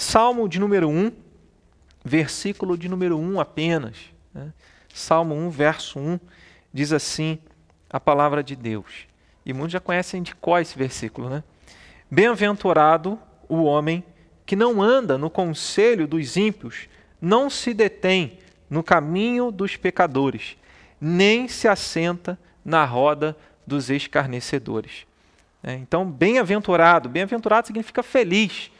Salmo de número 1, versículo de número 1 apenas. Né? Salmo 1, verso 1, diz assim a palavra de Deus. E muitos já conhecem de qual esse versículo, né? Bem-aventurado o homem que não anda no conselho dos ímpios, não se detém no caminho dos pecadores, nem se assenta na roda dos escarnecedores. É, então, bem-aventurado, bem-aventurado significa feliz,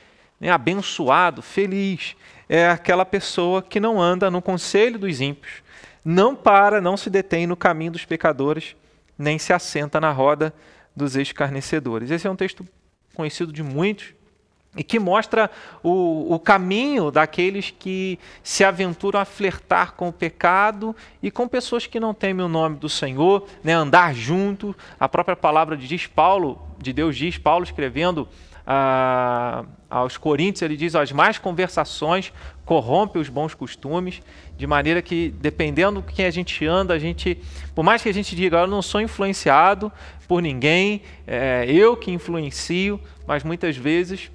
né? abençoado, feliz. É aquela pessoa que não anda no conselho dos ímpios, não para, não se detém no caminho dos pecadores, nem se assenta na roda dos escarnecedores. Esse é um texto conhecido de muitos, e que mostra o, o, caminho daqueles que se aventuram a flertar com o pecado e com pessoas que não temem o nome do Senhor, né, andar junto. A própria palavra diz Paulo, de Deus diz, Paulo escrevendo aos Coríntios, ele diz: as más conversações corrompem os bons costumes, de maneira que, dependendo de quem a gente anda, a gente, por mais que a gente diga, eu não sou influenciado por ninguém, é, eu que influencio, mas muitas vezes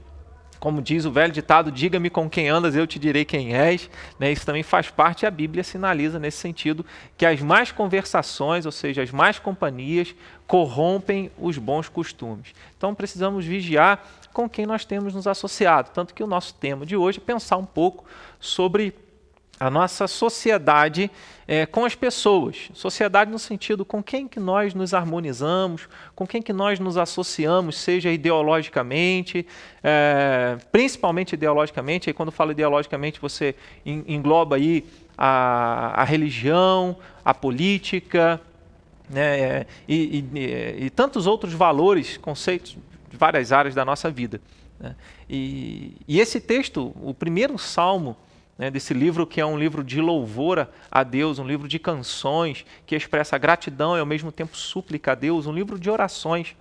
como diz o velho ditado, diga-me com quem andas, eu te direi quem és. Né? Isso também faz parte, a Bíblia sinaliza nesse sentido, que as más conversações, ou seja, as más companhias, corrompem os bons costumes. Então precisamos vigiar com quem nós temos nos associado. Tanto que o nosso tema de hoje é pensar um pouco sobre a nossa sociedade é, com as pessoas. Sociedade no sentido com quem que nós nos harmonizamos, com quem que nós nos associamos, seja ideologicamente, é, principalmente ideologicamente. E quando falo ideologicamente, você engloba aí a, a religião, a política, né, é, e, e, e, tantos outros valores, conceitos de várias áreas da nossa vida. Né? E, e esse texto, o primeiro salmo, né, desse livro que é um livro de louvor a Deus, um livro de canções que expressa gratidão e ao mesmo tempo súplica a Deus, um livro de orações.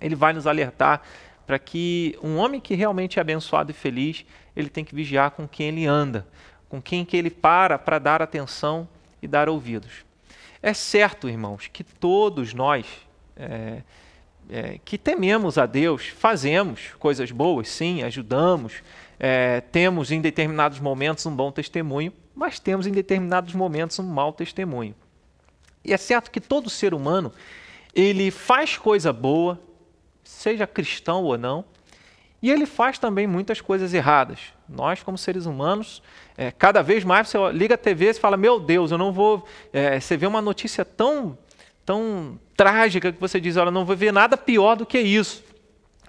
Ele vai nos alertar para que um homem que realmente é abençoado e feliz, ele tem que vigiar com quem ele anda, com quem que ele para para dar atenção e dar ouvidos. É certo, irmãos, que todos nós é, é, que tememos a Deus, fazemos coisas boas, sim, ajudamos, é, temos em determinados momentos um bom testemunho, mas temos em determinados momentos um mau testemunho. E é certo que todo ser humano ele faz coisa boa, seja cristão ou não, e ele faz também muitas coisas erradas. Nós, como seres humanos, é, cada vez mais você liga a TV e fala: Meu Deus, eu não vou. É, você vê uma notícia tão, tão trágica que você diz: Olha, não vou ver nada pior do que isso.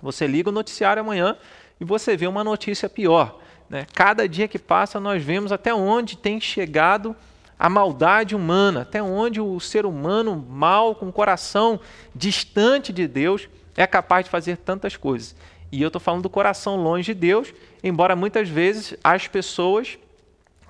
Você liga o noticiário amanhã, e você vê uma notícia pior. Né? Cada dia que passa, nós vemos até onde tem chegado a maldade humana, até onde o ser humano mal, com o coração distante de Deus, é capaz de fazer tantas coisas. E eu estou falando do coração longe de Deus, embora muitas vezes as pessoas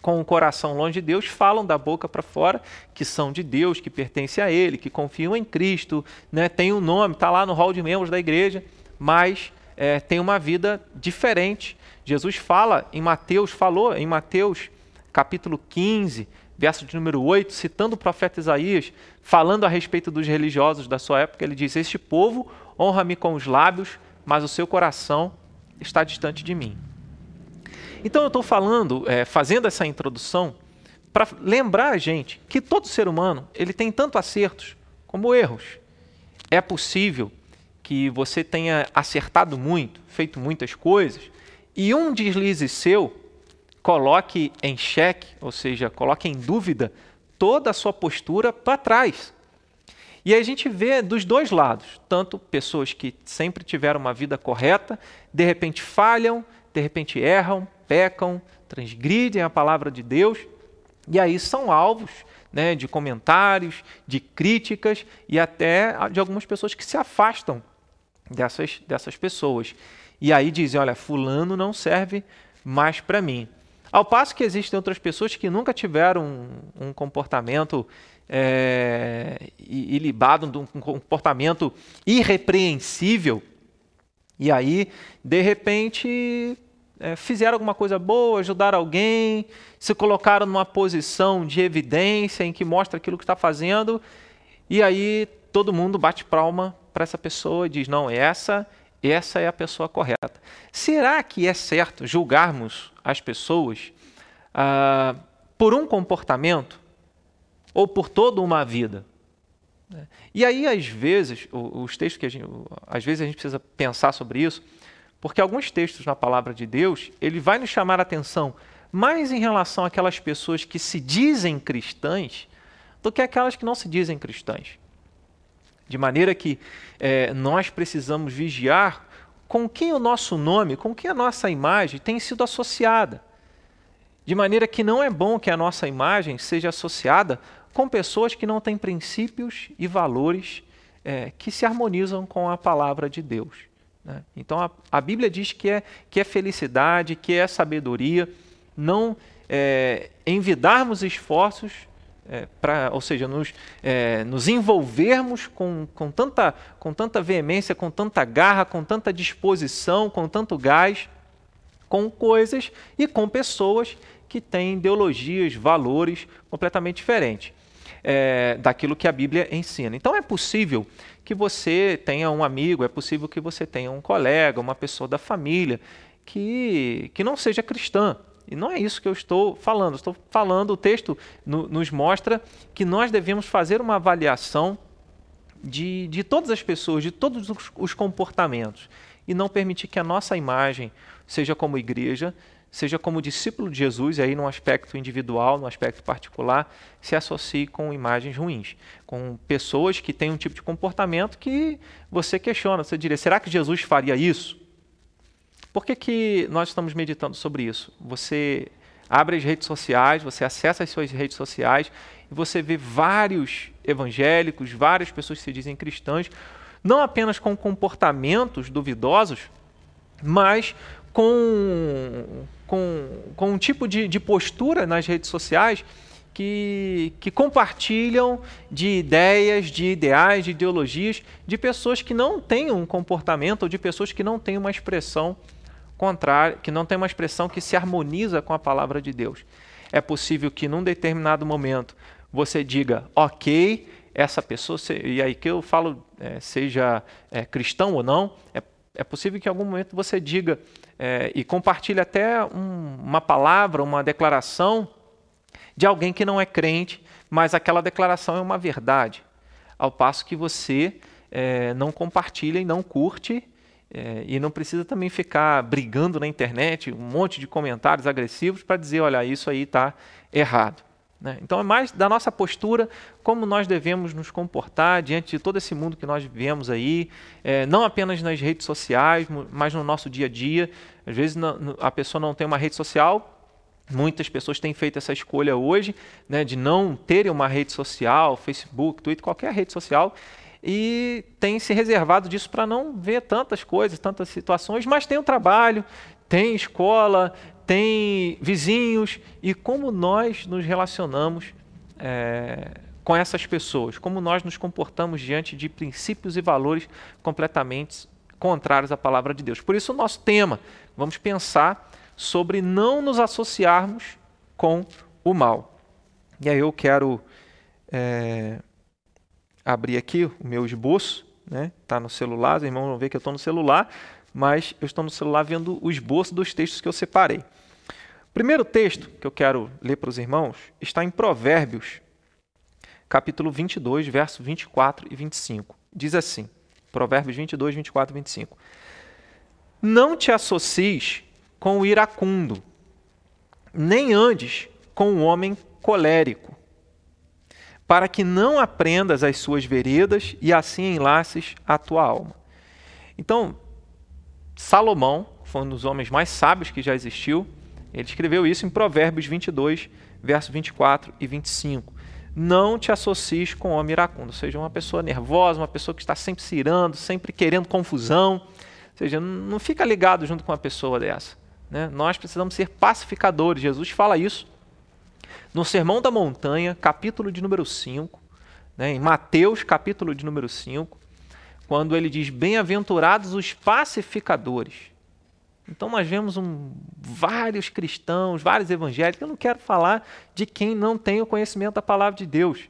com o coração longe de Deus falam da boca para fora que são de Deus, que pertencem a Ele, que confiam em Cristo, né? tem um nome, está lá no hall de membros da igreja, mas é, tem uma vida diferente. Jesus fala em Mateus, falou em Mateus capítulo 15, verso de número 8, citando o profeta Isaías, falando a respeito dos religiosos da sua época, ele diz: Este povo honra-me com os lábios, mas o seu coração está distante de mim. Então eu estou falando, é, fazendo essa introdução, para lembrar a gente que todo ser humano ele tem tanto acertos como erros. É possível que você tenha acertado muito, feito muitas coisas, e um deslize seu coloque em xeque, ou seja, coloque em dúvida toda a sua postura para trás. E a gente vê dos dois lados, tanto pessoas que sempre tiveram uma vida correta, de repente falham, de repente erram, pecam, transgridem a palavra de Deus, e aí são alvos né, de comentários, de críticas e até de algumas pessoas que se afastam dessas, dessas pessoas. E aí dizem: olha, Fulano não serve mais para mim. Ao passo que existem outras pessoas que nunca tiveram um, um comportamento é, ilibado, um comportamento irrepreensível, e aí, de repente, é, fizeram alguma coisa boa, ajudaram alguém, se colocaram numa posição de evidência em que mostra aquilo que está fazendo, e aí todo mundo bate palma para essa pessoa e diz: não, essa essa é a pessoa correta. Será que é certo julgarmos as pessoas ah, por um comportamento ou por toda uma vida? E aí, às vezes, os textos que a gente, às vezes a gente precisa pensar sobre isso, porque alguns textos na palavra de Deus, ele vai nos chamar a atenção mais em relação àquelas pessoas que se dizem cristãs do que aquelas que não se dizem cristãs. De maneira que é, nós precisamos vigiar com quem o nosso nome, com quem a nossa imagem tem sido associada. De maneira que não é bom que a nossa imagem seja associada com pessoas que não têm princípios e valores é, que se harmonizam com a palavra de Deus. Né? Então a, a, Bíblia diz que é, que é felicidade, que é sabedoria, não é, envidarmos esforços é, ou seja, nos, é, nos envolvermos com, com, tanta, com tanta veemência, com tanta garra, com tanta disposição, com tanto gás, com coisas e com pessoas que têm ideologias, valores completamente diferentes é, daquilo que a Bíblia ensina. Então é possível que você tenha um amigo, é possível que você tenha um colega, uma pessoa da família que, que não seja cristã, e não é isso que eu estou falando. Estou falando, o texto no, nos mostra que nós devemos fazer uma avaliação de, de todas as pessoas, de todos os, os comportamentos, e não permitir que a nossa imagem, seja como igreja, seja como discípulo de Jesus, e aí no aspecto individual, no aspecto particular, se associe com imagens ruins, com pessoas que têm um tipo de comportamento que você questiona, você diria, será que Jesus faria isso? Por que, que nós estamos meditando sobre isso? Você abre as redes sociais, você acessa as suas redes sociais e você vê vários evangélicos, várias pessoas que se dizem cristãs, não apenas com comportamentos duvidosos, mas com, com, com um tipo de, de postura nas redes sociais que, que, compartilham de ideias, de ideais, de ideologias de pessoas que não têm um comportamento ou de pessoas que não têm uma expressão contrária, que não tem uma expressão que se harmoniza com a palavra de Deus. É possível que num determinado momento você diga, ok, essa pessoa, e aí que eu falo, é, seja é, cristão ou não, é, é, possível que em algum momento você diga é, e compartilhe até um, uma palavra, uma declaração de alguém que não é crente, mas aquela declaração é uma verdade, ao passo que você é, não compartilha e não curte é, e não precisa também ficar brigando na internet, um monte de comentários agressivos para dizer, olha, isso aí está errado. Né? Então é mais da nossa postura, como nós devemos nos comportar diante de todo esse mundo que nós vivemos aí, é, não apenas nas redes sociais, mas no nosso dia a dia. Às vezes a pessoa não tem uma rede social, Muitas pessoas têm feito essa escolha hoje né, de não terem uma rede social, Facebook, Twitter, qualquer rede social, e tem se reservado disso para não ver tantas coisas, tantas situações, mas tem o trabalho, tem escola, tem vizinhos e como nós nos relacionamos é, com essas pessoas, como nós nos comportamos diante de princípios e valores completamente contrários à palavra de Deus. Por isso, o nosso tema, vamos pensar sobre não nos associarmos com o mal. E aí eu quero é, abrir aqui o meu esboço, né? Tá no celular, os irmãos vão ver que eu estou no celular, mas eu estou no celular vendo o esboço dos textos que eu separei. O primeiro texto que eu quero ler para os irmãos está em Provérbios, capítulo 22, verso 24 e 25. Diz assim: Provérbios 22, 24 e 25. Não te associes com o iracundo, nem andes com o homem colérico, para que não aprendas as suas veredas e assim enlaces a tua alma. Então, Salomão foi um dos homens mais sábios que já existiu. Ele escreveu isso em Provérbios 22, versos 24 e 25. Não te associes com homem iracundo, ou seja, uma pessoa nervosa, uma pessoa que está sempre se irando, sempre querendo confusão. Ou seja, não fica ligado junto com uma pessoa dessa. Né? Nós precisamos ser pacificadores. Jesus fala isso no Sermão da Montanha, capítulo de número 5, né, em Mateus, capítulo de número 5, quando ele diz: Bem-aventurados os pacificadores. Então nós vemos um, vários cristãos, vários evangélicos. Eu não quero falar de quem não tem o conhecimento da palavra de Deus.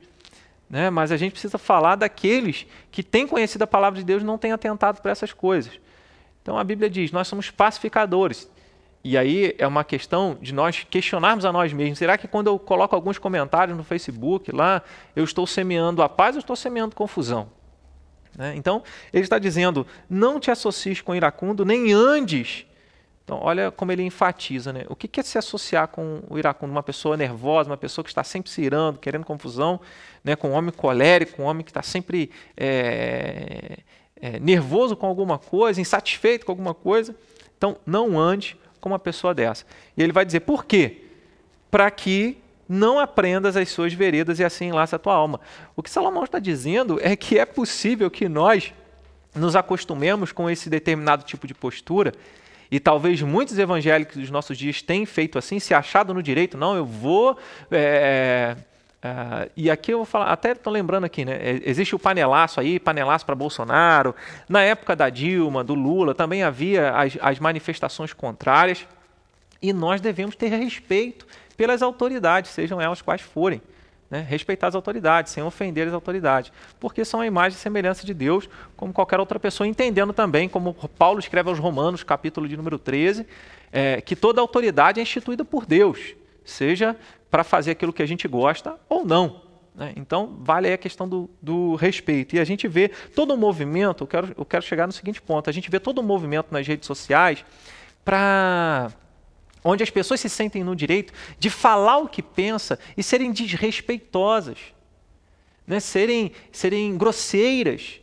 Né? Mas a gente precisa falar daqueles que têm conhecido a palavra de Deus e não têm atentado para essas coisas. Então a Bíblia diz: nós somos pacificadores. E aí é uma questão de nós questionarmos a nós mesmos. Será que quando eu coloco alguns comentários no Facebook lá, eu estou semeando a paz ou estou semeando confusão? Né? Então, ele está dizendo: não te associes com iracundo, nem andes. Então, olha como ele enfatiza. Né? O que é se associar com o iracundo? Uma pessoa nervosa, uma pessoa que está sempre se irando, querendo confusão, né? com um homem colérico, um homem que está sempre é, é, nervoso com alguma coisa, insatisfeito com alguma coisa. Então, não ande com uma pessoa dessa. E ele vai dizer por quê? Para que não aprendas as suas veredas e assim enlace a tua alma. O que Salomão está dizendo é que é possível que nós nos acostumemos com esse determinado tipo de postura e talvez muitos evangélicos dos nossos dias tenham feito assim, se achado no direito, não, eu vou. É, é, e aqui eu vou falar, até estou lembrando aqui, né? Existe o panelaço aí, panelaço para Bolsonaro. Na época da Dilma, do Lula, também havia as, as manifestações contrárias. E nós devemos ter respeito pelas autoridades, sejam elas quais forem. Né? Respeitar as autoridades, sem ofender as autoridades, porque são a imagem e semelhança de Deus, como qualquer outra pessoa, entendendo também, como Paulo escreve aos Romanos, capítulo de número 13, é, que toda autoridade é instituída por Deus, seja para fazer aquilo que a gente gosta ou não. Né? Então, vale aí a questão do, do, respeito. E a gente vê todo o movimento, eu quero, eu quero chegar no seguinte ponto, a gente vê todo o movimento nas redes sociais para onde as pessoas se sentem no direito de falar o que pensa e serem desrespeitosas, né? serem, serem grosseiras.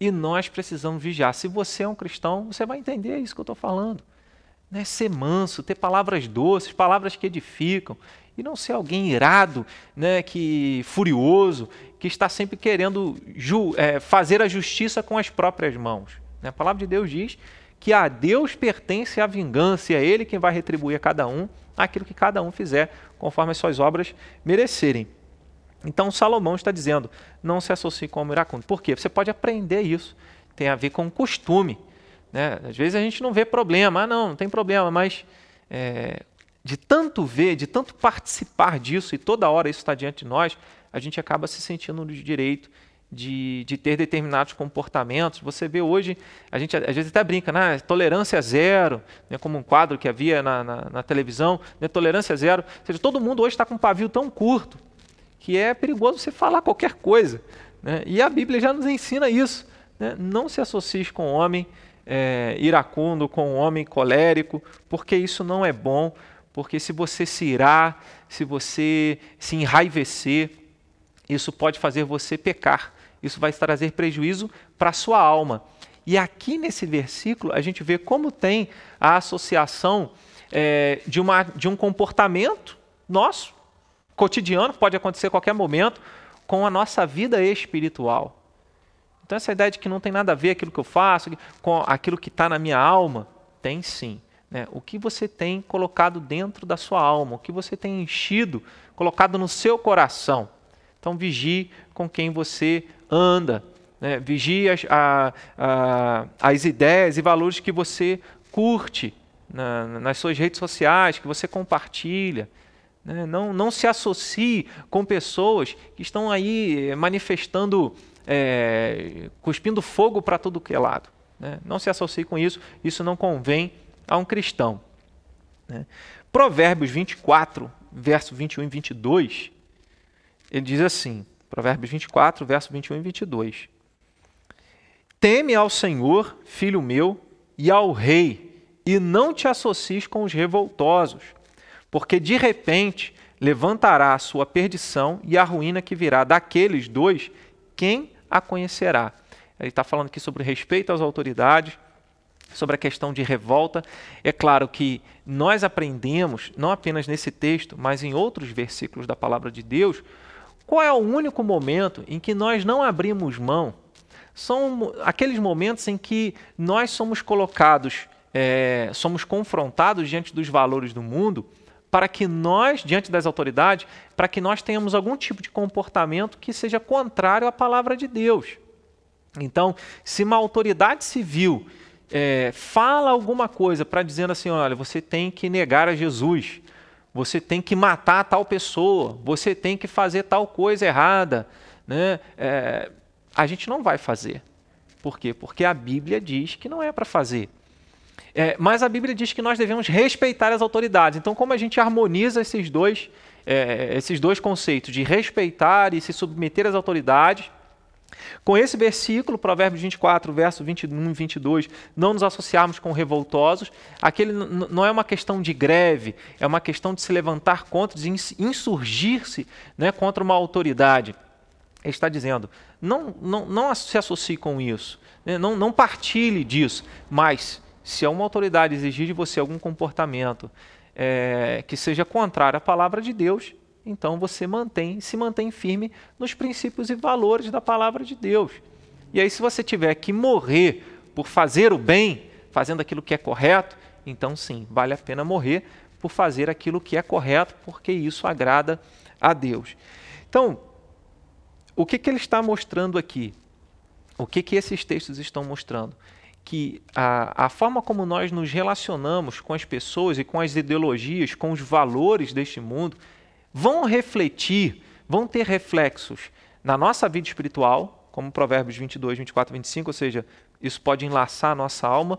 E nós precisamos vigiar. Se você é um cristão, você vai entender isso que eu estou falando. Né? Ser manso, ter palavras doces, palavras que edificam, e não ser alguém irado, né? que furioso, que está sempre querendo é, fazer a justiça com as próprias mãos. Né? A palavra de Deus diz que a Deus pertence a vingança e é Ele quem vai retribuir a cada um aquilo que cada um fizer, conforme as suas obras merecerem. Então Salomão está dizendo: não se associe com o iracundo. Por quê? Você pode aprender isso. Tem a ver com costume. Né? Às vezes a gente não vê problema. Ah, não, não tem problema, mas é, de tanto ver, de tanto participar disso e toda hora isso está diante de nós, a gente acaba se sentindo no direito de, de ter determinados comportamentos. Você vê hoje, a gente às vezes até brinca, né? tolerância zero, né? como um quadro que havia na, na, na televisão, né? tolerância zero. Ou seja, todo mundo hoje está com um pavio tão curto que é perigoso você falar qualquer coisa. Né? E a Bíblia já nos ensina isso. Né? Não se associe com um homem é, iracundo, com um homem colérico, porque isso não é bom. Porque se você se irar, se você se enraivecer, isso pode fazer você pecar isso vai trazer prejuízo para a sua alma. E aqui nesse versículo a gente vê como tem a associação é, de, uma, de um comportamento nosso, cotidiano, pode acontecer a qualquer momento, com a nossa vida espiritual. Então, essa ideia de que não tem nada a ver aquilo que eu faço com aquilo que está na minha alma, tem sim. Né? O que você tem colocado dentro da sua alma, o que você tem enchido, colocado no seu coração. Então, vigie com quem você anda. Né? Vigie as, a, a, as ideias e valores que você curte na, nas suas redes sociais, que você compartilha. Né? Não, não se associe com pessoas que estão aí manifestando, é, cuspindo fogo para tudo que é lado. Né? Não se associe com isso, isso não convém a um cristão. Né? Provérbios 24, verso 21 e 22, ele diz assim: Provérbios 24, verso 21 e 22. Teme ao Senhor, filho meu, e ao rei, e não te associes com os revoltosos, porque de repente levantará a sua perdição e a ruína que virá daqueles dois, quem a conhecerá? Ele está falando aqui sobre respeito às autoridades, sobre a questão de revolta. É claro que nós aprendemos, não apenas nesse texto, mas em outros versículos da palavra de Deus, qual é o único momento em que nós não abrimos mão? São aqueles momentos em que nós somos colocados, é, somos confrontados diante dos valores do mundo, para que nós, diante das autoridades, para que nós tenhamos algum tipo de comportamento que seja contrário à palavra de Deus. Então, se uma autoridade civil é, fala alguma coisa para dizendo assim, olha, você tem que negar a Jesus, você tem que matar tal pessoa, você tem que fazer tal coisa errada. Né? É, a gente não vai fazer. Por quê? Porque a Bíblia diz que não é para fazer. É, mas a Bíblia diz que nós devemos respeitar as autoridades. Então, como a gente harmoniza esses dois, é, esses dois conceitos de respeitar e se submeter às autoridades, com esse versículo, Provérbios 24, verso 21 e 22, não nos associarmos com revoltosos, aquele não é uma questão de greve, é uma questão de se levantar contra, de insurgir-se né, contra uma autoridade. Ele está dizendo, não, não, não se associe com isso, né, não, não partilhe disso, mas se uma autoridade exigir de você algum comportamento é, que seja contrário à palavra de Deus, então você mantém, se mantém firme nos princípios e valores da palavra de Deus. E aí, se você tiver que morrer por fazer o bem, fazendo aquilo que é correto, então sim, vale a pena morrer por fazer aquilo que é correto, porque isso agrada a Deus. Então, o que, que ele está mostrando aqui? O que, que esses textos estão mostrando? que a, a forma como nós nos relacionamos com as pessoas e com as ideologias, com os valores deste mundo, vão refletir, vão ter reflexos na nossa vida espiritual, como Provérbios 22, 24, 25, ou seja, isso pode enlaçar a nossa alma,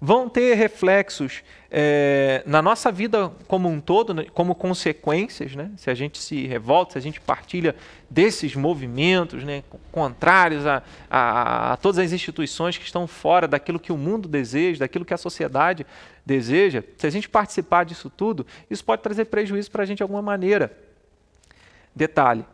vão ter reflexos é, na nossa vida como um todo, né, como consequências, né? se a gente se revolta, se a gente partilha desses movimentos né, contrários a, a, a, todas as instituições que estão fora daquilo que o mundo deseja, daquilo que a sociedade deseja, se a gente participar disso tudo, isso pode trazer prejuízo para a gente de alguma maneira. Detalhe,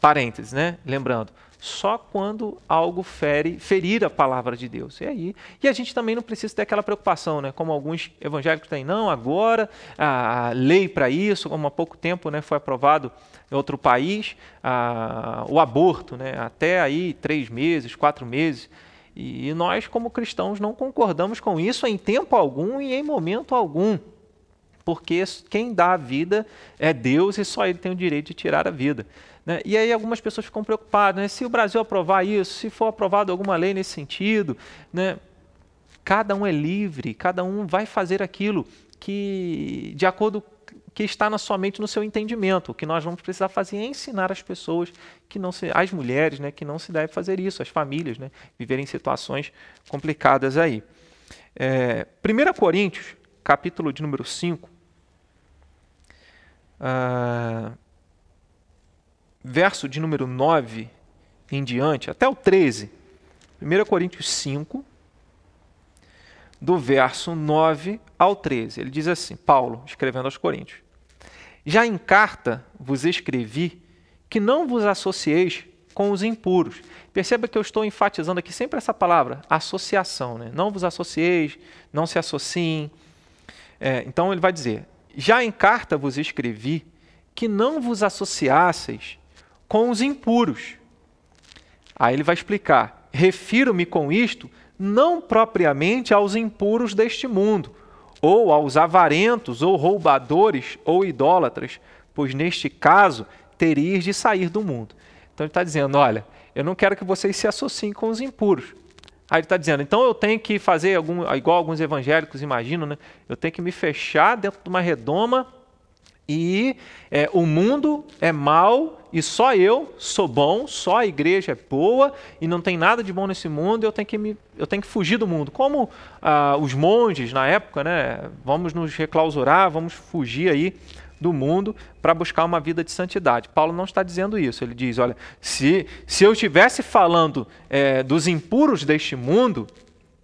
parênteses, né? lembrando, só quando algo fere, ferir a palavra de Deus. E aí, e a gente também não precisa ter aquela preocupação, né? Como alguns evangélicos têm, não, agora a lei para isso, como há pouco tempo, né, foi aprovado em outro país, a, o aborto, né? Até aí três meses, quatro meses. E, nós, como cristãos, não concordamos com isso em tempo algum e em momento algum porque quem dá a vida é Deus e só Ele tem o direito de tirar a vida. Né? E aí algumas pessoas ficam preocupadas, né? se o Brasil aprovar isso, se for aprovada alguma lei nesse sentido, né? cada um é livre, cada um vai fazer aquilo que, de acordo que está na sua mente, no seu entendimento. O que nós vamos precisar fazer é ensinar as pessoas que não se, as mulheres, né, que não se deve fazer isso, as famílias, né, viverem situações complicadas aí. É, 1 Coríntios, capítulo de número 5, ah, verso de número 9 em diante, até o 13, 1 Coríntios 5, do verso 9 ao 13. Ele diz assim: Paulo, escrevendo aos Coríntios: Já em carta vos escrevi que não vos associeis com os impuros. Perceba que eu estou enfatizando aqui sempre essa palavra, associação. Né? Não vos associeis, não se associem. É, então ele vai dizer: Já em carta vos escrevi que não vos associasseis com os impuros. Aí ele vai explicar: refiro-me com isto não propriamente aos impuros deste mundo, ou aos avarentos, ou roubadores, ou idólatras, pois neste caso terias de sair do mundo. Então ele está dizendo: olha, eu não quero que vocês se associem com os impuros. Aí ele está dizendo, então eu tenho que fazer algum, igual alguns evangélicos imaginam, né? Eu tenho que me fechar dentro de uma redoma e é, o mundo é mal e só eu sou bom, só a igreja é boa e não tem nada de bom nesse mundo, eu tenho que, me, eu tenho que fugir do mundo. Como ah, os monges na época, né, vamos nos reclausurar, vamos fugir aí do mundo para buscar uma vida de santidade. Paulo não está dizendo isso. Ele diz: olha, se, se eu estivesse falando é, dos impuros deste mundo,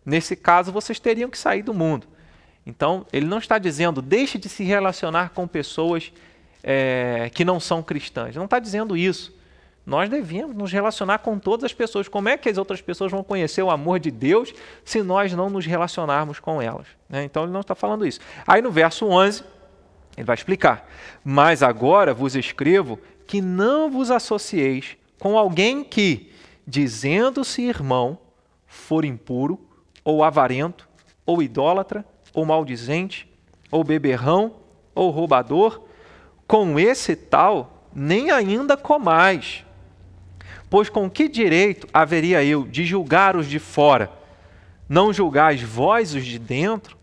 nesse caso vocês teriam que sair do mundo. Então, ele não está dizendo deixe de se relacionar com pessoas é, que não são cristãs. Não está dizendo isso. Nós devemos nos relacionar com todas as pessoas. Como é que as outras pessoas vão conhecer o amor de Deus se nós não nos relacionarmos com elas? Né? Então, ele não está falando isso. Aí, no verso 11, ele vai explicar. Mas agora vos escrevo que não vos associeis com alguém que, dizendo-se irmão, for impuro, ou avarento, ou idólatra, ou maldizente, ou beberrão, ou roubador, com esse tal nem ainda comais. Pois com que direito haveria eu de julgar os de fora? Não julgais vós os de dentro?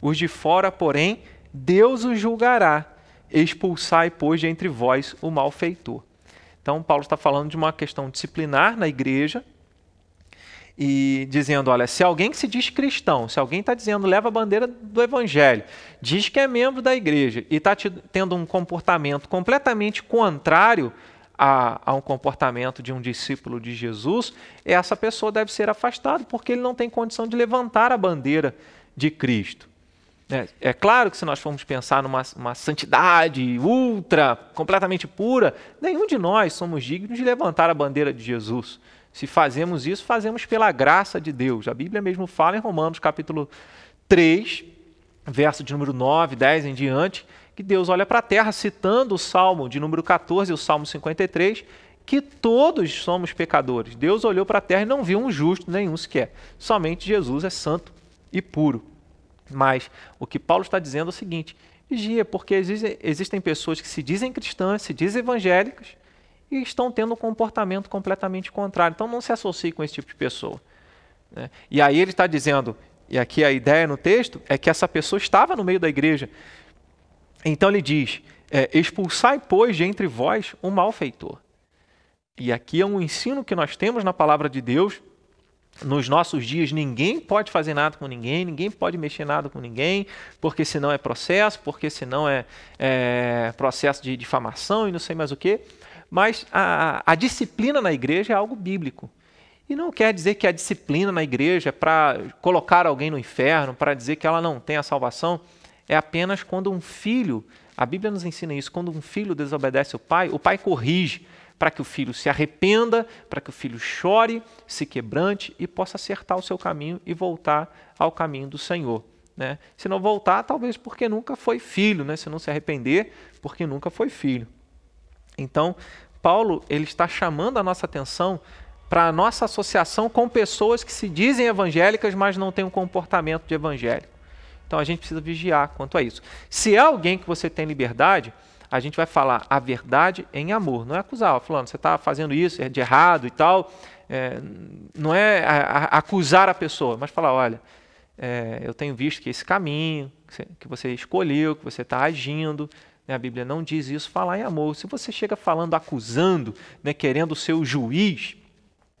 Os de fora, porém, Deus os julgará. Expulsai, pois, de entre vós o malfeitor. Então, Paulo está falando de uma questão disciplinar na igreja e dizendo: olha, se alguém que se diz cristão, se alguém está dizendo leva a bandeira do evangelho, diz que é membro da igreja e está tendo um comportamento completamente contrário a, a, um comportamento de um discípulo de Jesus, essa pessoa deve ser afastada porque ele não tem condição de levantar a bandeira de Cristo. É, é claro que se nós formos pensar numa uma santidade ultra, completamente pura, nenhum de nós somos dignos de levantar a bandeira de Jesus. Se fazemos isso, fazemos pela graça de Deus. A Bíblia mesmo fala em Romanos capítulo 3, verso de número 9, 10 em diante, que Deus olha para a terra, citando o Salmo de número 14 e o Salmo 53, que todos somos pecadores. Deus olhou para a terra e não viu um justo nenhum sequer. Somente Jesus é santo e puro. Mas o que Paulo está dizendo é o seguinte: vigia, porque existem pessoas que se dizem cristãs, se dizem evangélicas, e estão tendo um comportamento completamente contrário. Então não se associe com esse tipo de pessoa. Né? E aí ele está dizendo, e aqui a ideia no texto é que essa pessoa estava no meio da igreja. Então ele diz: é, expulsai, pois, de entre vós um malfeitor. E aqui é um ensino que nós temos na palavra de Deus. Nos nossos dias, ninguém pode fazer nada com ninguém, ninguém pode mexer nada com ninguém, porque senão é processo, porque senão é, é processo de difamação e não sei mais o que. Mas a, a disciplina na igreja é algo bíblico. E não quer dizer que a disciplina na igreja é para colocar alguém no inferno, para dizer que ela não tem a salvação. É apenas quando um filho, a Bíblia nos ensina isso, quando um filho desobedece o pai, o pai corrige para que o filho se arrependa, para que o filho chore, se quebrante e possa acertar o seu caminho e voltar ao caminho do Senhor. Né? Se não voltar, talvez porque nunca foi filho, né? se não se arrepender, porque nunca foi filho. Então, Paulo ele está chamando a nossa atenção para a nossa associação com pessoas que se dizem evangélicas, mas não têm um comportamento de evangélico. Então a gente precisa vigiar quanto a isso. Se é alguém que você tem liberdade, a gente vai falar a verdade em amor. Não é acusar, falando, você está fazendo isso é de errado e tal. É, não é a, a, acusar a pessoa, mas falar, olha, é, eu tenho visto que esse caminho que você escolheu, que você está agindo, a Bíblia não diz isso, falar em amor. Se você chega falando, acusando, né, querendo ser o juiz,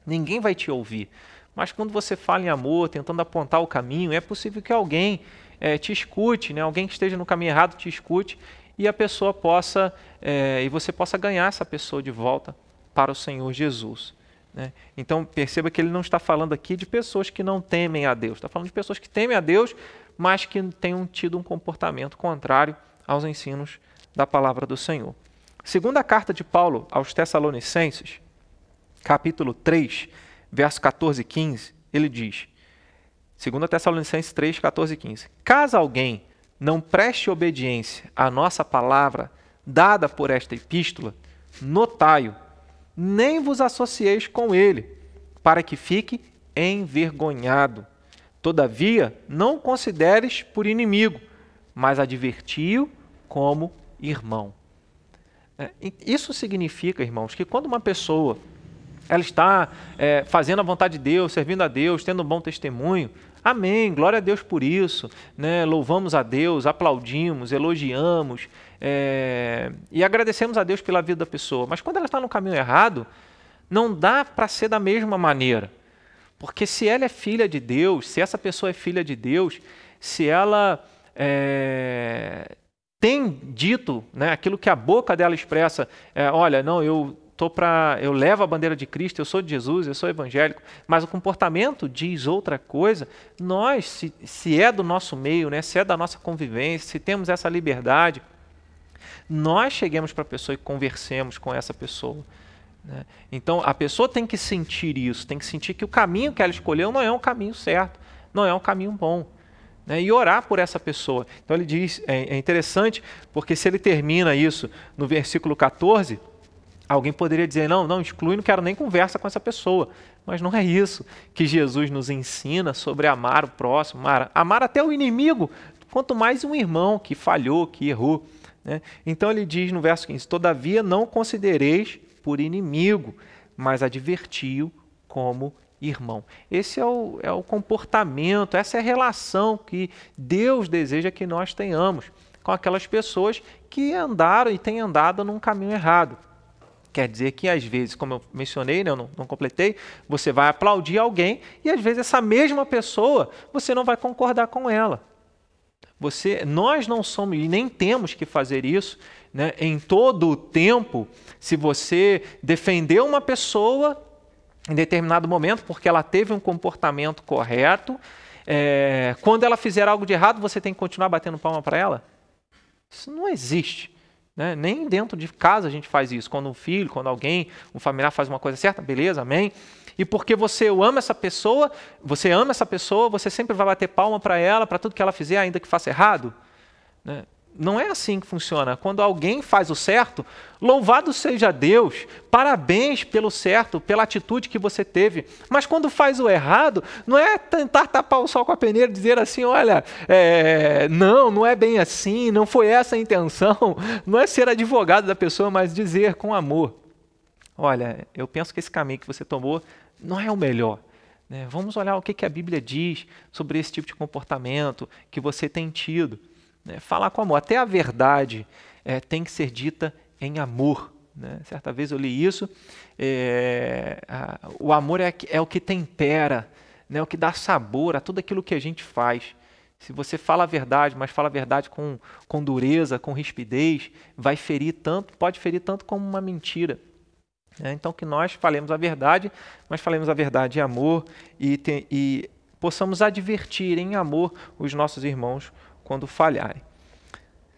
ninguém vai te ouvir. Mas quando você fala em amor, tentando apontar o caminho, é possível que alguém é, te escute, né, alguém que esteja no caminho errado te escute e a pessoa possa, é, e você possa ganhar essa pessoa de volta para o Senhor Jesus. Né? Então perceba que ele não está falando aqui de pessoas que não temem a Deus, está falando de pessoas que temem a Deus, mas que tenham tido um comportamento contrário aos ensinos da palavra do Senhor. Segunda carta de Paulo aos Tessalonicenses, capítulo 3, verso 14 e 15, ele diz: 2 Tessalonicenses 3, 14 e 15: Caso alguém não preste obediência à nossa palavra dada por esta epístola, notai-o, nem vos associeis com ele, para que fique envergonhado. Todavia, não consideres por inimigo, mas adverti-o como irmão. É, isso significa, irmãos, que quando uma pessoa ela está é, fazendo a vontade de Deus, servindo a Deus, tendo um bom testemunho, amém, glória a Deus por isso, né? louvamos a Deus, aplaudimos, elogiamos é, e agradecemos a Deus pela vida da pessoa. Mas quando ela está no caminho errado, não dá para ser da mesma maneira. Porque se ela é filha de Deus, se essa pessoa é filha de Deus, se ela é, tem dito, né, aquilo que a boca dela expressa, é, olha, não, eu tô para, eu levo a bandeira de Cristo, eu sou de Jesus, eu sou evangélico, mas o comportamento diz outra coisa. Nós, se, se é do nosso meio, né, se é da nossa convivência, se temos essa liberdade, nós cheguemos para a pessoa e conversemos com essa pessoa. Né? Então a pessoa tem que sentir isso, tem que sentir que o caminho que ela escolheu não é um caminho certo, não é um caminho bom né, e orar por essa pessoa. Então ele diz, é, é interessante, porque se ele termina isso no versículo 14, alguém poderia dizer, não, não, exclui, não quero nem conversa com essa pessoa. Mas não é isso que Jesus nos ensina sobre amar o próximo, amar, amar até o inimigo, quanto mais um irmão que falhou, que errou. Né? Então ele diz no verso 15: Todavia não considereis por inimigo, mas advertiu como irmão. Esse é o, é o comportamento, essa é a relação que Deus deseja que nós tenhamos com aquelas pessoas que andaram e têm andado num caminho errado. Quer dizer que às vezes, como eu mencionei, né, eu não, não, completei, você vai aplaudir alguém e às vezes essa mesma pessoa você não vai concordar com ela. Você, nós não somos e nem temos que fazer isso né, em todo o tempo. Se você defender uma pessoa em determinado momento porque ela teve um comportamento correto, é, quando ela fizer algo de errado, você tem que continuar batendo palma para ela? Isso não existe. Né? Nem dentro de casa a gente faz isso. Quando um filho, quando alguém, um familiar faz uma coisa certa, beleza, amém. E porque você ama essa pessoa, você ama essa pessoa, você sempre vai bater palma para ela, para tudo que ela fizer, ainda que faça errado. Né? Não é assim que funciona. Quando alguém faz o certo, louvado seja Deus, parabéns pelo certo, pela atitude que você teve. Mas quando faz o errado, não é tentar tapar o sol com a peneira e dizer assim: olha, é, não, não é bem assim, não foi essa a intenção. Não é ser advogado da pessoa, mas dizer com amor: olha, eu penso que esse caminho que você tomou não é o melhor. Né? Vamos olhar o que, que a Bíblia diz sobre esse tipo de comportamento que você tem tido. Né? Falar com amor. Até a verdade é, tem que ser dita em amor. Né? Certa vez eu li isso. É, a, o amor é, é, o que tempera, né? o que dá sabor a tudo aquilo que a gente faz. Se você fala a verdade, mas fala a verdade com, com dureza, com rispidez, vai ferir tanto, pode ferir tanto como uma mentira. É, então que nós falemos a verdade, mas falemos a verdade em amor e, te, e possamos advertir em amor os nossos irmãos quando falharem.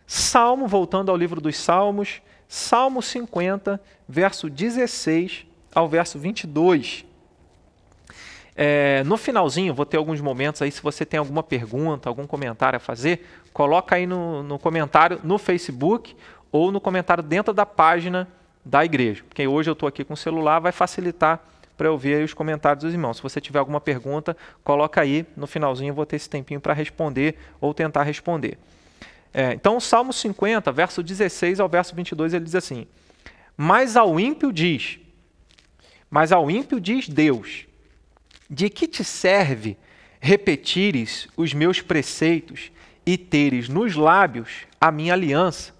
Salmo, voltando ao livro dos Salmos, Salmo 50, verso 16 ao verso 22. É, no finalzinho, vou ter alguns momentos aí, se você tem alguma pergunta, algum comentário a fazer, coloca aí no, no comentário no Facebook ou no comentário dentro da página da igreja. Porque hoje eu estou aqui com o celular, vai facilitar para eu ver os comentários dos irmãos. Se você tiver alguma pergunta, coloca aí. No finalzinho eu vou ter esse tempinho para responder ou tentar responder. É, então, o Salmo 50, verso 16 ao verso 22, ele diz assim: Mas ao ímpio diz, mas ao ímpio diz Deus, de que te serve repetires os meus preceitos e teres nos lábios a minha aliança,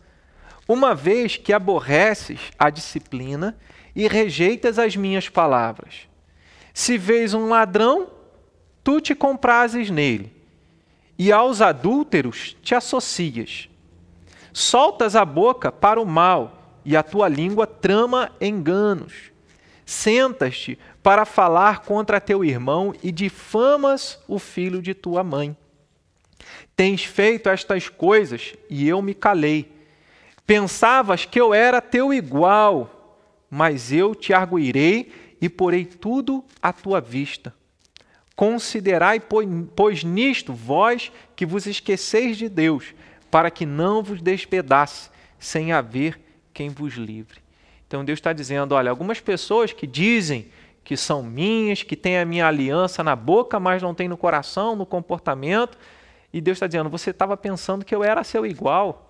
uma vez que aborreces a disciplina e rejeitas as minhas palavras. Se vês um ladrão, tu te comprases nele, e aos adúlteros te associas. Soltas a boca para o mal, e a tua língua trama enganos. Sentas-te para falar contra teu irmão e difamas o filho de tua mãe. Tens feito estas coisas e eu me calei. Pensavas que eu era teu igual mas eu te arguirei e porei tudo à tua vista. Considerai, pois, nisto vós que vos esqueceis de Deus, para que não vos despedace, sem haver quem vos livre. Então Deus está dizendo: olha, algumas pessoas que dizem que são minhas, que têm a minha aliança na boca, mas não têm no coração, no comportamento, e Deus está dizendo: você estava pensando que eu era seu igual,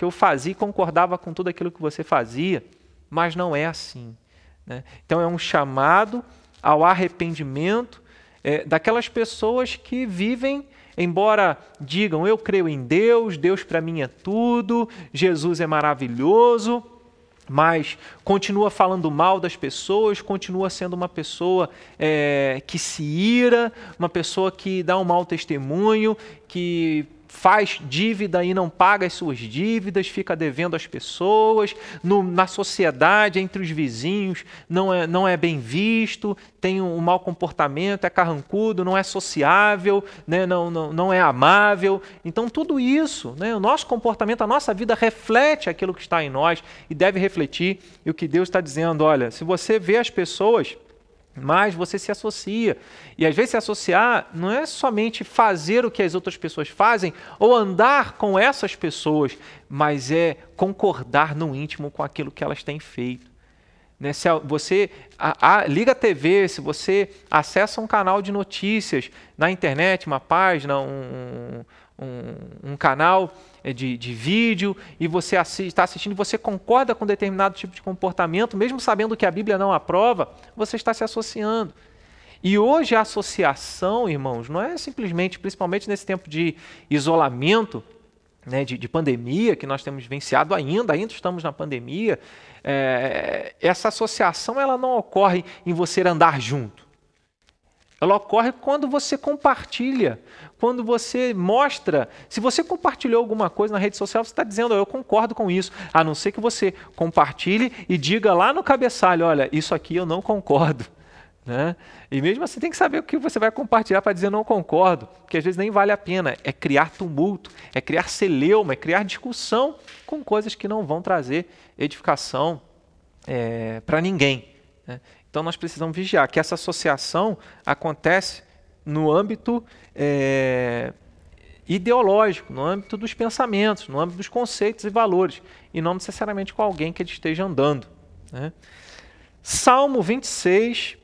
que eu fazia e concordava com tudo aquilo que você fazia mas não é assim. Né? Então é um chamado ao arrependimento é, daquelas pessoas que vivem, embora digam eu creio em Deus, Deus para mim é tudo, Jesus é maravilhoso, mas continua falando mal das pessoas, continua sendo uma pessoa é, que se ira, uma pessoa que dá um mau testemunho, que faz dívida e não paga as suas dívidas, fica devendo às pessoas, no, na sociedade, entre os vizinhos, não é, não é bem visto, tem um, mau comportamento, é carrancudo, não é sociável, né, não, não, não é amável. Então, tudo isso, né, o nosso comportamento, a nossa vida reflete aquilo que está em nós e deve refletir. E o que Deus está dizendo, olha, se você vê as pessoas mas você se associa. E às vezes se associar não é somente fazer o que as outras pessoas fazem ou andar com essas pessoas, mas é concordar no íntimo com aquilo que elas têm feito. Né? Se você a, a, liga a TV, se você acessa um canal de notícias na internet, uma página, um, um, um canal é, de, de vídeo e você está assistindo você concorda com determinado tipo de comportamento, mesmo sabendo que a Bíblia não aprova, você está se associando. E hoje a associação, irmãos, não é simplesmente, principalmente nesse tempo de isolamento, né, de, de, pandemia que nós temos vivenciado ainda, ainda estamos na pandemia, é, essa associação ela não ocorre em você andar junto. Ela ocorre quando você compartilha, quando você mostra. Se você compartilhou alguma coisa na rede social, você está dizendo, eu concordo com isso. A não ser que você compartilhe e diga lá no cabeçalho: olha, isso aqui eu não concordo. Né? E mesmo assim tem que saber o que você vai compartilhar para dizer não concordo, porque às vezes nem vale a pena. É criar tumulto, é criar celeuma, é criar discussão com coisas que não vão trazer edificação é, para ninguém. Né? Então nós precisamos vigiar que essa associação acontece no âmbito é, ideológico, no âmbito dos pensamentos, no âmbito dos conceitos e valores, e não necessariamente com alguém que ele esteja andando. Né? Salmo 26,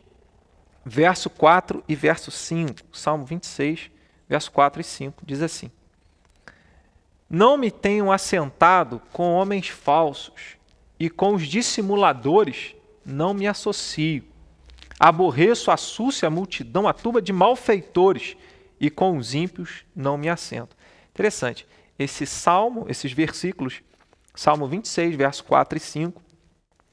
verso 4 e verso 5. Salmo 26, verso 4 e 5 diz assim: Não me tenho assentado com homens falsos, e com os dissimuladores não me associo. Aborreço a súcia multidão, a turba de malfeitores, e com os ímpios não me assento. Interessante. Esse salmo, esses versículos, Salmo 26, verso 4 e 5,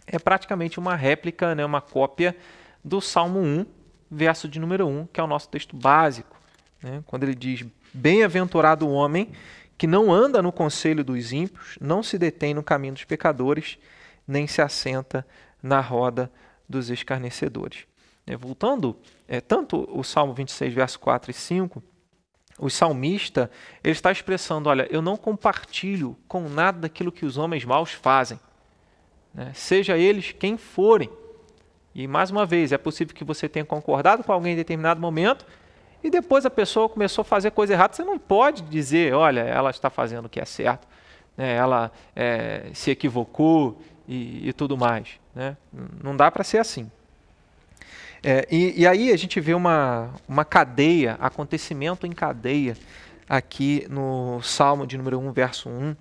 é praticamente uma réplica, né, uma cópia do Salmo 1, verso de número 1, que é o nosso texto básico. Né, quando ele diz: Bem-aventurado o homem que não anda no conselho dos ímpios, não se detém no caminho dos pecadores, nem se assenta na roda dos escarnecedores. É, voltando, é, tanto o Salmo 26, verso 4 e 5, o salmista ele está expressando: olha, eu não compartilho com nada daquilo que os homens maus fazem, né? seja eles quem forem. E mais uma vez, é possível que você tenha concordado com alguém em determinado momento e depois a pessoa começou a fazer coisa errada. Você não pode dizer, olha, ela está fazendo o que é certo, né? ela é, se equivocou e, e tudo mais. Né? Não dá para ser assim. É, e, e, aí a gente vê uma, uma cadeia, acontecimento em cadeia, aqui no Salmo de número 1, verso 1,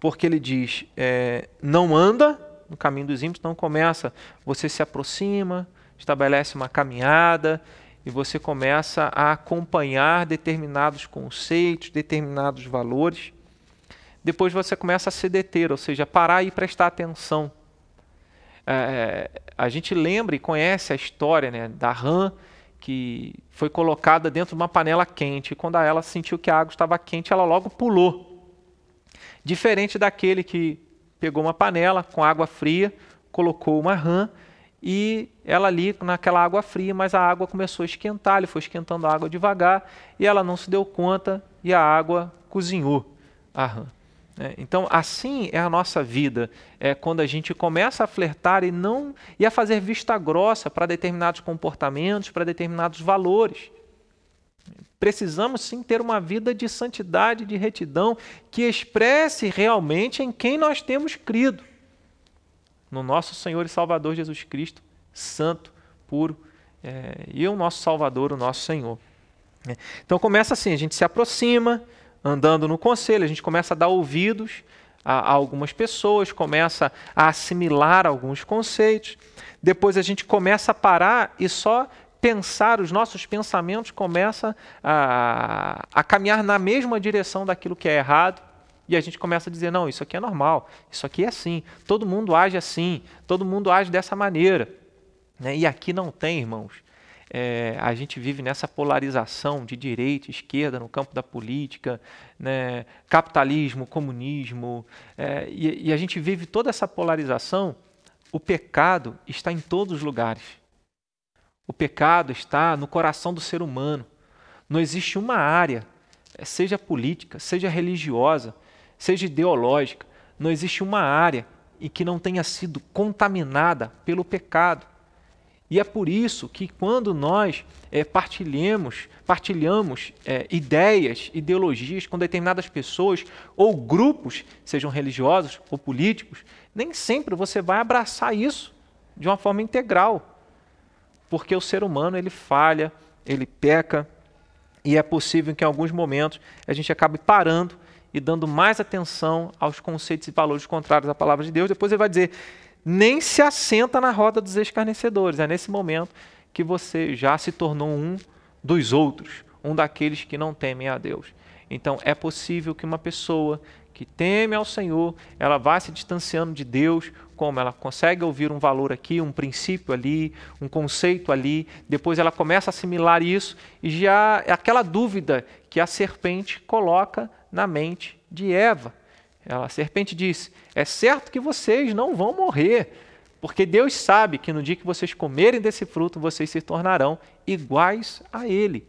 porque ele diz: é, não anda no caminho dos ímpios, não começa, você se aproxima, estabelece uma caminhada e você começa a acompanhar determinados conceitos, determinados valores. Depois você começa a se deter, ou seja, parar e prestar atenção é, a gente lembra e conhece a história né, da rã que foi colocada dentro de uma panela quente. E quando ela sentiu que a água estava quente, ela logo pulou. Diferente daquele que pegou uma panela com água fria, colocou uma rã e ela ali naquela água fria, mas a água começou a esquentar, ele foi esquentando a água devagar e ela não se deu conta e a água cozinhou a rã. É, então, assim é a nossa vida. É quando a gente começa a flertar e não e a fazer vista grossa para determinados comportamentos, para determinados valores. Precisamos sim ter uma vida de santidade, de retidão, que expresse realmente em quem nós temos crido. No nosso Senhor e Salvador Jesus Cristo, santo, puro, é, e o nosso Salvador, o nosso Senhor. É, então começa assim, a gente se aproxima, andando no conselho, a gente começa a dar ouvidos a, a algumas pessoas, começa a assimilar alguns conceitos, depois a gente começa a parar e só pensar, os nossos pensamentos começam a, a caminhar na mesma direção daquilo que é errado, e a gente começa a dizer: não, isso aqui é normal, isso aqui é assim, todo mundo age assim, todo mundo age dessa maneira. Né? E aqui não tem, irmãos, é, a gente vive nessa polarização de direita e esquerda no campo da política, né, capitalismo, comunismo, é, e, e a gente vive toda essa polarização. O pecado está em todos os lugares. O pecado está no coração do ser humano. Não existe uma área, é, seja política, seja religiosa, seja ideológica, não existe uma área em que não tenha sido contaminada pelo pecado. E é por isso que quando nós é, partilhamos, partilhamos é, ideias, ideologias com determinadas pessoas ou grupos, sejam religiosos ou políticos, nem sempre você vai abraçar isso de uma forma integral, porque o ser humano ele falha, ele peca e é possível que em alguns momentos a gente acabe parando e dando mais atenção aos conceitos e valores contrários à palavra de Deus. Depois ele vai dizer nem se assenta na roda dos escarnecedores. É nesse momento que você já se tornou um dos outros, um daqueles que não temem a Deus. Então é possível que uma pessoa que teme ao Senhor, ela vá se distanciando de Deus, como ela consegue ouvir um valor aqui, um princípio ali, um conceito ali, depois ela começa a assimilar isso e já é aquela dúvida que a serpente coloca na mente de Eva. Ela, a serpente disse: É certo que vocês não vão morrer, porque Deus sabe que no dia que vocês comerem desse fruto, vocês se tornarão iguais a Ele.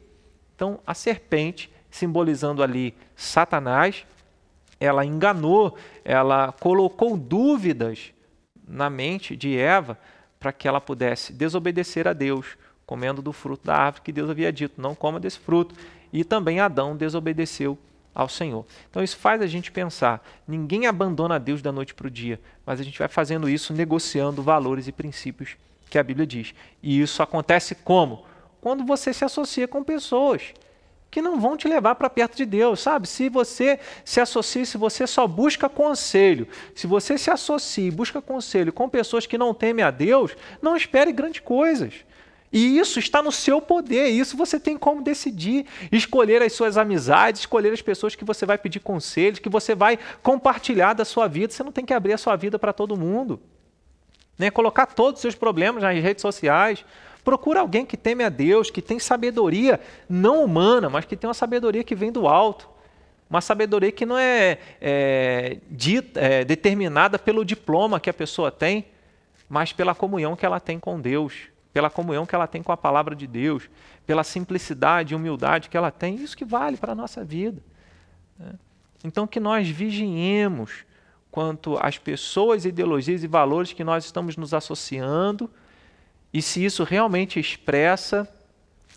Então, a serpente, simbolizando ali Satanás, ela enganou, ela colocou dúvidas na mente de Eva para que ela pudesse desobedecer a Deus, comendo do fruto da árvore que Deus havia dito: não coma desse fruto. E também Adão desobedeceu ao Senhor. Então isso faz a gente pensar: ninguém abandona Deus da noite para o dia, mas a gente vai fazendo isso negociando valores e princípios que a Bíblia diz. E isso acontece como? Quando você se associa com pessoas que não vão te levar para perto de Deus, sabe? Se você se associa, se você só busca conselho, se você se associa e busca conselho com pessoas que não temem a Deus, não espere grandes coisas. E isso está no seu poder, isso você tem como decidir. Escolher as suas amizades, escolher as pessoas que você vai pedir conselhos, que você vai compartilhar da sua vida. Você não tem que abrir a sua vida para todo mundo. Né? Colocar todos os seus problemas nas redes sociais. Procura alguém que teme a Deus, que tem sabedoria não humana, mas que tem uma sabedoria que vem do alto. Uma sabedoria que não é, é, dita, é determinada pelo diploma que a pessoa tem, mas pela comunhão que ela tem com Deus, pela comunhão que ela tem com a palavra de Deus, pela simplicidade e humildade que ela tem. Isso que vale para a nossa vida. Né? Então, que nós vigiemos quanto às pessoas, ideologias e valores que nós estamos nos associando e se isso realmente expressa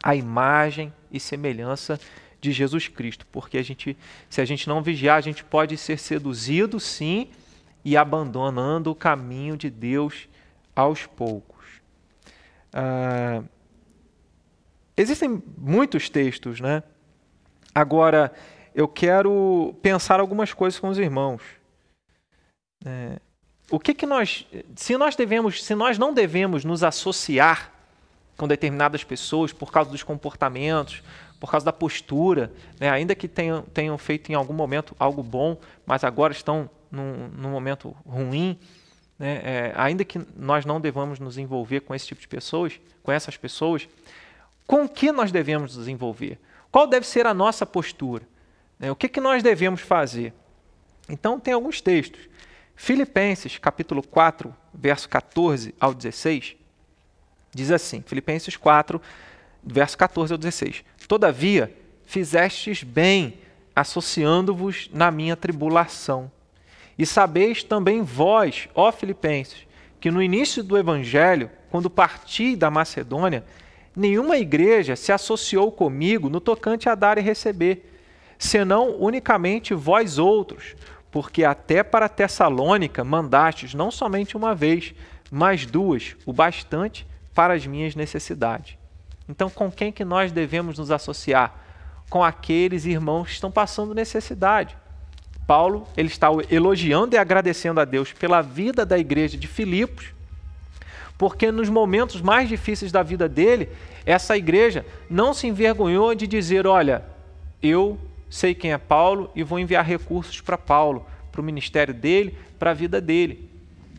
a imagem e semelhança de Jesus Cristo, porque a gente, se a gente não vigiar, a gente pode ser seduzido, sim, e abandonando o caminho de Deus aos poucos. Ah, existem muitos textos, né? Agora, eu quero pensar algumas coisas com os irmãos. É, o que, que nós, se nós devemos, se nós não devemos nos associar com determinadas pessoas por causa dos comportamentos, por causa da postura, né? ainda que tenham, tenham feito em algum momento algo bom, mas agora estão num, num momento ruim, né? É, ainda que nós não devamos nos envolver com esse tipo de pessoas, com essas pessoas, com o que nós devemos nos envolver? Qual deve ser a nossa postura? Né? O que, que nós devemos fazer? Então, tem alguns textos. Filipenses, capítulo 4, verso 14 ao 16, diz assim: Filipenses 4, verso 14 ao 16. Todavia, fizestes bem, associando-vos na minha tribulação. E sabeis também vós, ó Filipenses, que no início do evangelho, quando parti da Macedônia, nenhuma igreja se associou comigo no tocante a dar e receber, senão unicamente vós outros, porque até para Tessalônica mandastes não somente uma vez, mas duas, o bastante para as minhas necessidades. Então, com quem que nós devemos nos associar? Com aqueles irmãos que estão passando necessidade. Paulo, ele está elogiando e agradecendo a Deus pela vida da igreja de Filipos, porque nos momentos mais difíceis da vida dele, essa igreja não se envergonhou de dizer, olha, eu sei quem é Paulo e vou enviar recursos para Paulo, para o ministério dele, para a vida dele.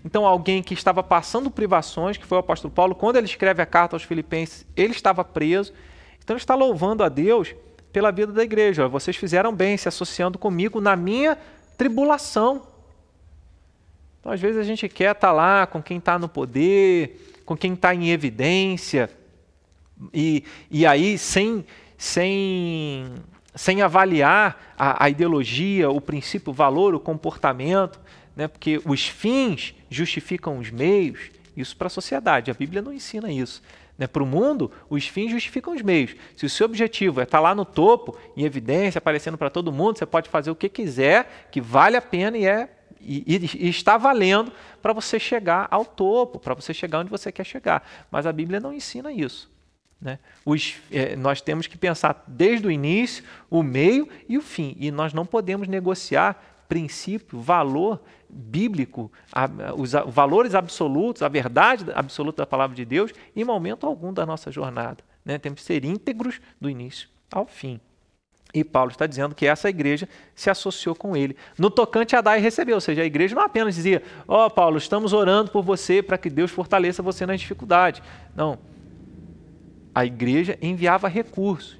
Então, alguém que estava passando privações, que foi o apóstolo Paulo, quando ele escreve a carta aos Filipenses, ele estava preso. Então, ele está louvando a Deus pela vida da igreja. Vocês fizeram bem se associando comigo na minha tribulação. Então, às vezes, a gente quer estar lá com quem está no poder, com quem está em evidência, e, e aí, sem, sem sem avaliar a, a, ideologia, o princípio, o valor, o comportamento, né? porque os fins justificam os meios. Isso para a sociedade, a Bíblia não ensina isso. Né? Para o mundo, os fins justificam os meios. Se o seu objetivo é estar lá no topo, em evidência, aparecendo para todo mundo, você pode fazer o que quiser, que vale a pena e, é, e, e está valendo para você chegar ao topo, para você chegar onde você quer chegar. Mas a Bíblia não ensina isso. Né? Os, é, nós temos que pensar desde o início, o meio e o fim. E nós não podemos negociar princípio, valor bíblico, a, os a, valores absolutos, a verdade absoluta da palavra de Deus, em momento algum da nossa jornada. Né? Temos que ser íntegros do início ao fim. E Paulo está dizendo que essa igreja se associou com ele. No tocante a dar e receber, ou seja, a igreja não apenas dizia: Ó oh, Paulo, estamos orando por você para que Deus fortaleça você nas dificuldades. Não. A igreja enviava recursos.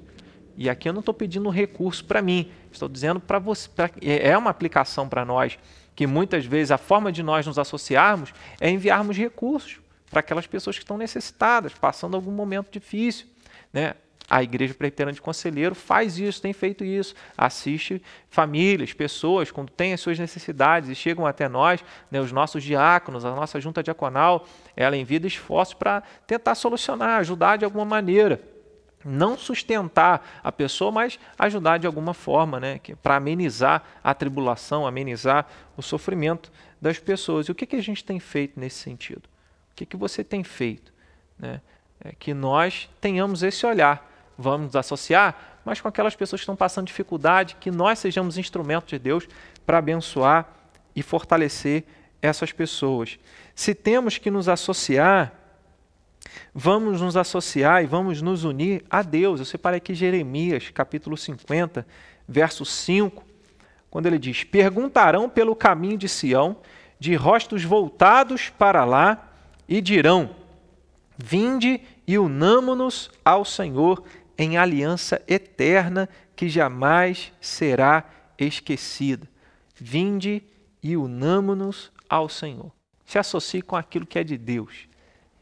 E aqui eu não estou pedindo recurso para mim, estou dizendo para você. Pra, é, é uma aplicação para nós, que muitas vezes a forma de nós nos associarmos é enviarmos recursos para aquelas pessoas que estão necessitadas, passando algum momento difícil. Né? A Igreja Presbiteriana de Conselheiro faz isso, tem feito isso, assiste famílias, pessoas, quando têm as suas necessidades e chegam até nós, né, os nossos diáconos, a nossa junta diaconal, ela envia esforços para tentar solucionar, ajudar de alguma maneira. Não sustentar a pessoa, mas ajudar de alguma forma, né, para amenizar a tribulação, amenizar o sofrimento das pessoas. E o que, que a gente tem feito nesse sentido? O que, que você tem feito? Né? É que nós tenhamos esse olhar vamos nos associar, mas com aquelas pessoas que estão passando dificuldade, que nós sejamos instrumentos de Deus para abençoar e fortalecer essas pessoas. Se temos que nos associar, vamos nos associar e vamos nos unir a Deus. Eu separei aqui Jeremias, capítulo 50, verso 5, quando ele diz: Perguntarão pelo caminho de Sião, de rostos voltados para lá, e dirão: Vinde e unamo-nos ao Senhor em aliança eterna que jamais será esquecida. Vinde e unamo-nos ao Senhor. Se associe com aquilo que é de Deus.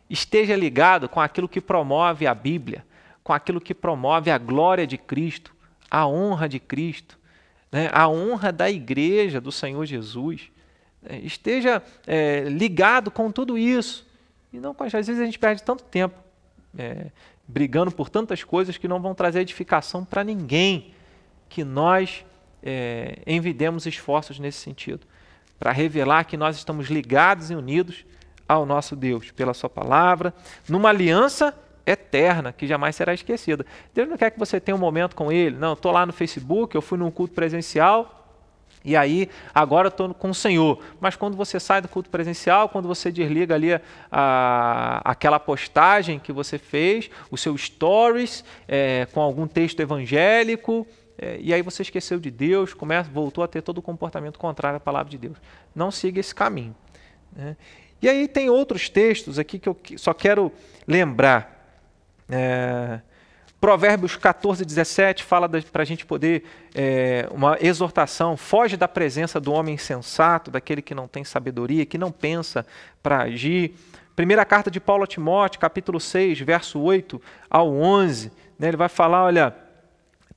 Esteja ligado com aquilo que promove a Bíblia, com aquilo que promove a glória de Cristo, a honra de Cristo, né? a honra da igreja do Senhor Jesus. É, esteja é, ligado com tudo isso. E não, às vezes a gente perde tanto tempo é, brigando por tantas coisas que não vão trazer edificação para ninguém, que nós é, envidemos esforços nesse sentido, para revelar que nós estamos ligados e unidos ao nosso Deus, pela Sua palavra, numa aliança eterna, que jamais será esquecida. Deus não quer que você tenha um momento com Ele. Não, estou lá no Facebook, eu fui num culto presencial, e aí, agora estou com o Senhor. Mas quando você sai do culto presencial, quando você desliga ali a, a, aquela postagem que você fez, o seu stories é, com algum texto evangélico, é, e aí você esqueceu de Deus, começa, voltou a ter todo o comportamento contrário à palavra de Deus. Não siga esse caminho. Né? E aí tem outros textos aqui que eu só quero lembrar. É, Provérbios 14, 17 fala para a gente poder, é, uma exortação, foge da presença do homem insensato, daquele que não tem sabedoria, que não pensa para agir. Primeira carta de Paulo a Timóteo, capítulo 6, verso 8 ao 11, né, ele vai falar, olha,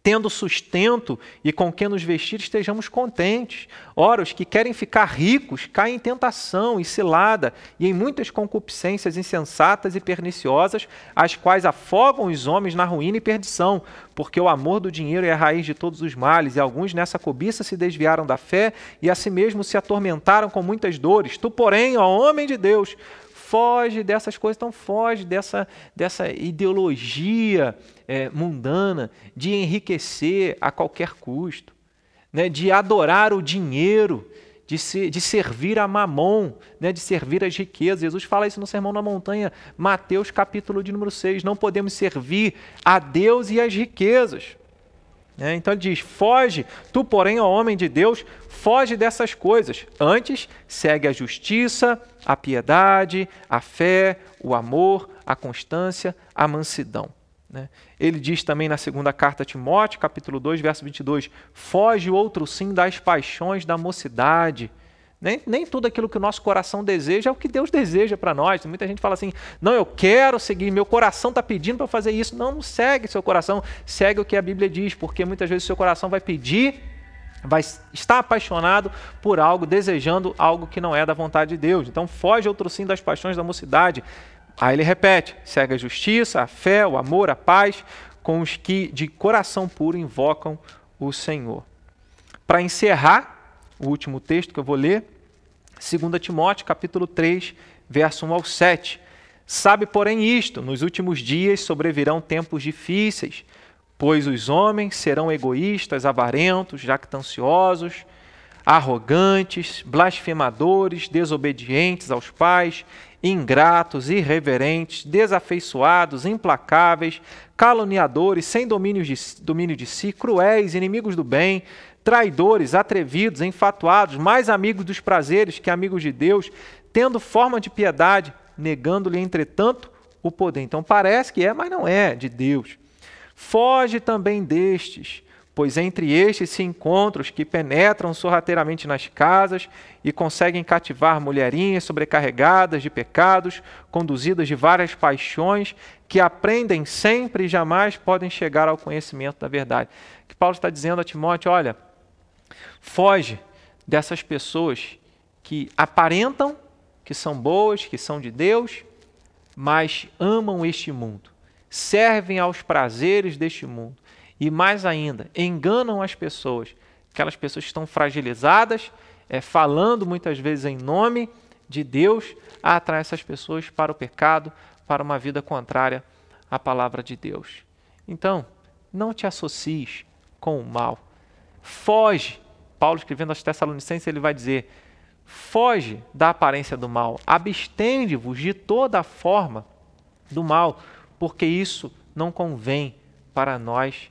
tendo sustento e com que nos vestir, estejamos contentes. Ora, os que querem ficar ricos caem em tentação e cilada e em muitas concupiscências insensatas e perniciosas, as quais afogam os homens na ruína e perdição, porque o amor do dinheiro é a raiz de todos os males, e alguns nessa cobiça se desviaram da fé e a si mesmos se atormentaram com muitas dores. Tu, porém, ó homem de Deus, foge dessas coisas, então foge dessa, dessa ideologia é, mundana de enriquecer a qualquer custo, né, de adorar o dinheiro, de, se, de servir a mamon, né, de servir as riquezas. Jesus fala isso no Sermão na Montanha, Mateus capítulo de número 6. Não podemos servir a Deus e as riquezas. É, então ele diz: foge, tu, porém, ó homem de Deus, foge dessas coisas. Antes, segue a justiça, a piedade, a fé, o amor, a constância, a mansidão. Né? Ele diz também na segunda carta a Timóteo, capítulo 2, verso 22, foge outro sim das paixões da mocidade nem, nem tudo aquilo que o nosso coração deseja é o que Deus deseja para nós. Muita gente fala assim: não, eu quero seguir, meu coração está pedindo para fazer isso. Não, não segue seu coração, segue o que a Bíblia diz, porque muitas vezes seu coração vai pedir, vai estar apaixonado por algo, desejando algo que não é da vontade de Deus. Então foge outro sim das paixões da mocidade. Aí ele repete: segue a justiça, a fé, o amor, a paz, com os que de coração puro invocam o Senhor. Para encerrar, o último texto que eu vou ler, 2 Timóteo, capítulo 3, verso 1 ao 7. Sabe, porém, isto: nos últimos dias sobrevirão tempos difíceis, pois os homens serão egoístas, avarentos, jactanciosos, arrogantes, blasfemadores, desobedientes aos pais, ingratos, irreverentes, desafeiçoados, implacáveis, caluniadores, sem domínio de, domínio de si, cruéis, inimigos do bem, traidores, atrevidos, enfatuados, mais amigos dos prazeres que amigos de Deus, tendo forma de piedade, negando-lhe, entretanto, o poder. Então parece que é, mas não é de Deus. Foge também destes, pois entre estes se encontram os que penetram sorrateiramente nas casas e conseguem cativar mulherinhas sobrecarregadas de pecados, conduzidas de várias paixões, que aprendem sempre e jamais podem chegar ao conhecimento da verdade. Que Paulo está dizendo a Timóteo, olha, foge dessas pessoas que aparentam que são boas, que são de Deus, mas amam este mundo, servem aos prazeres deste mundo e, mais ainda, enganam as pessoas, aquelas pessoas que estão fragilizadas, é, falando muitas vezes em nome de Deus, a atrair essas pessoas para o pecado, para uma vida contrária à palavra de Deus. Então, não te associes com o mal. Foge. Paulo escrevendo aos Tessalonicenses, ele vai dizer: foge da aparência do mal, abstende-vos de toda forma do mal, porque isso não convém para nós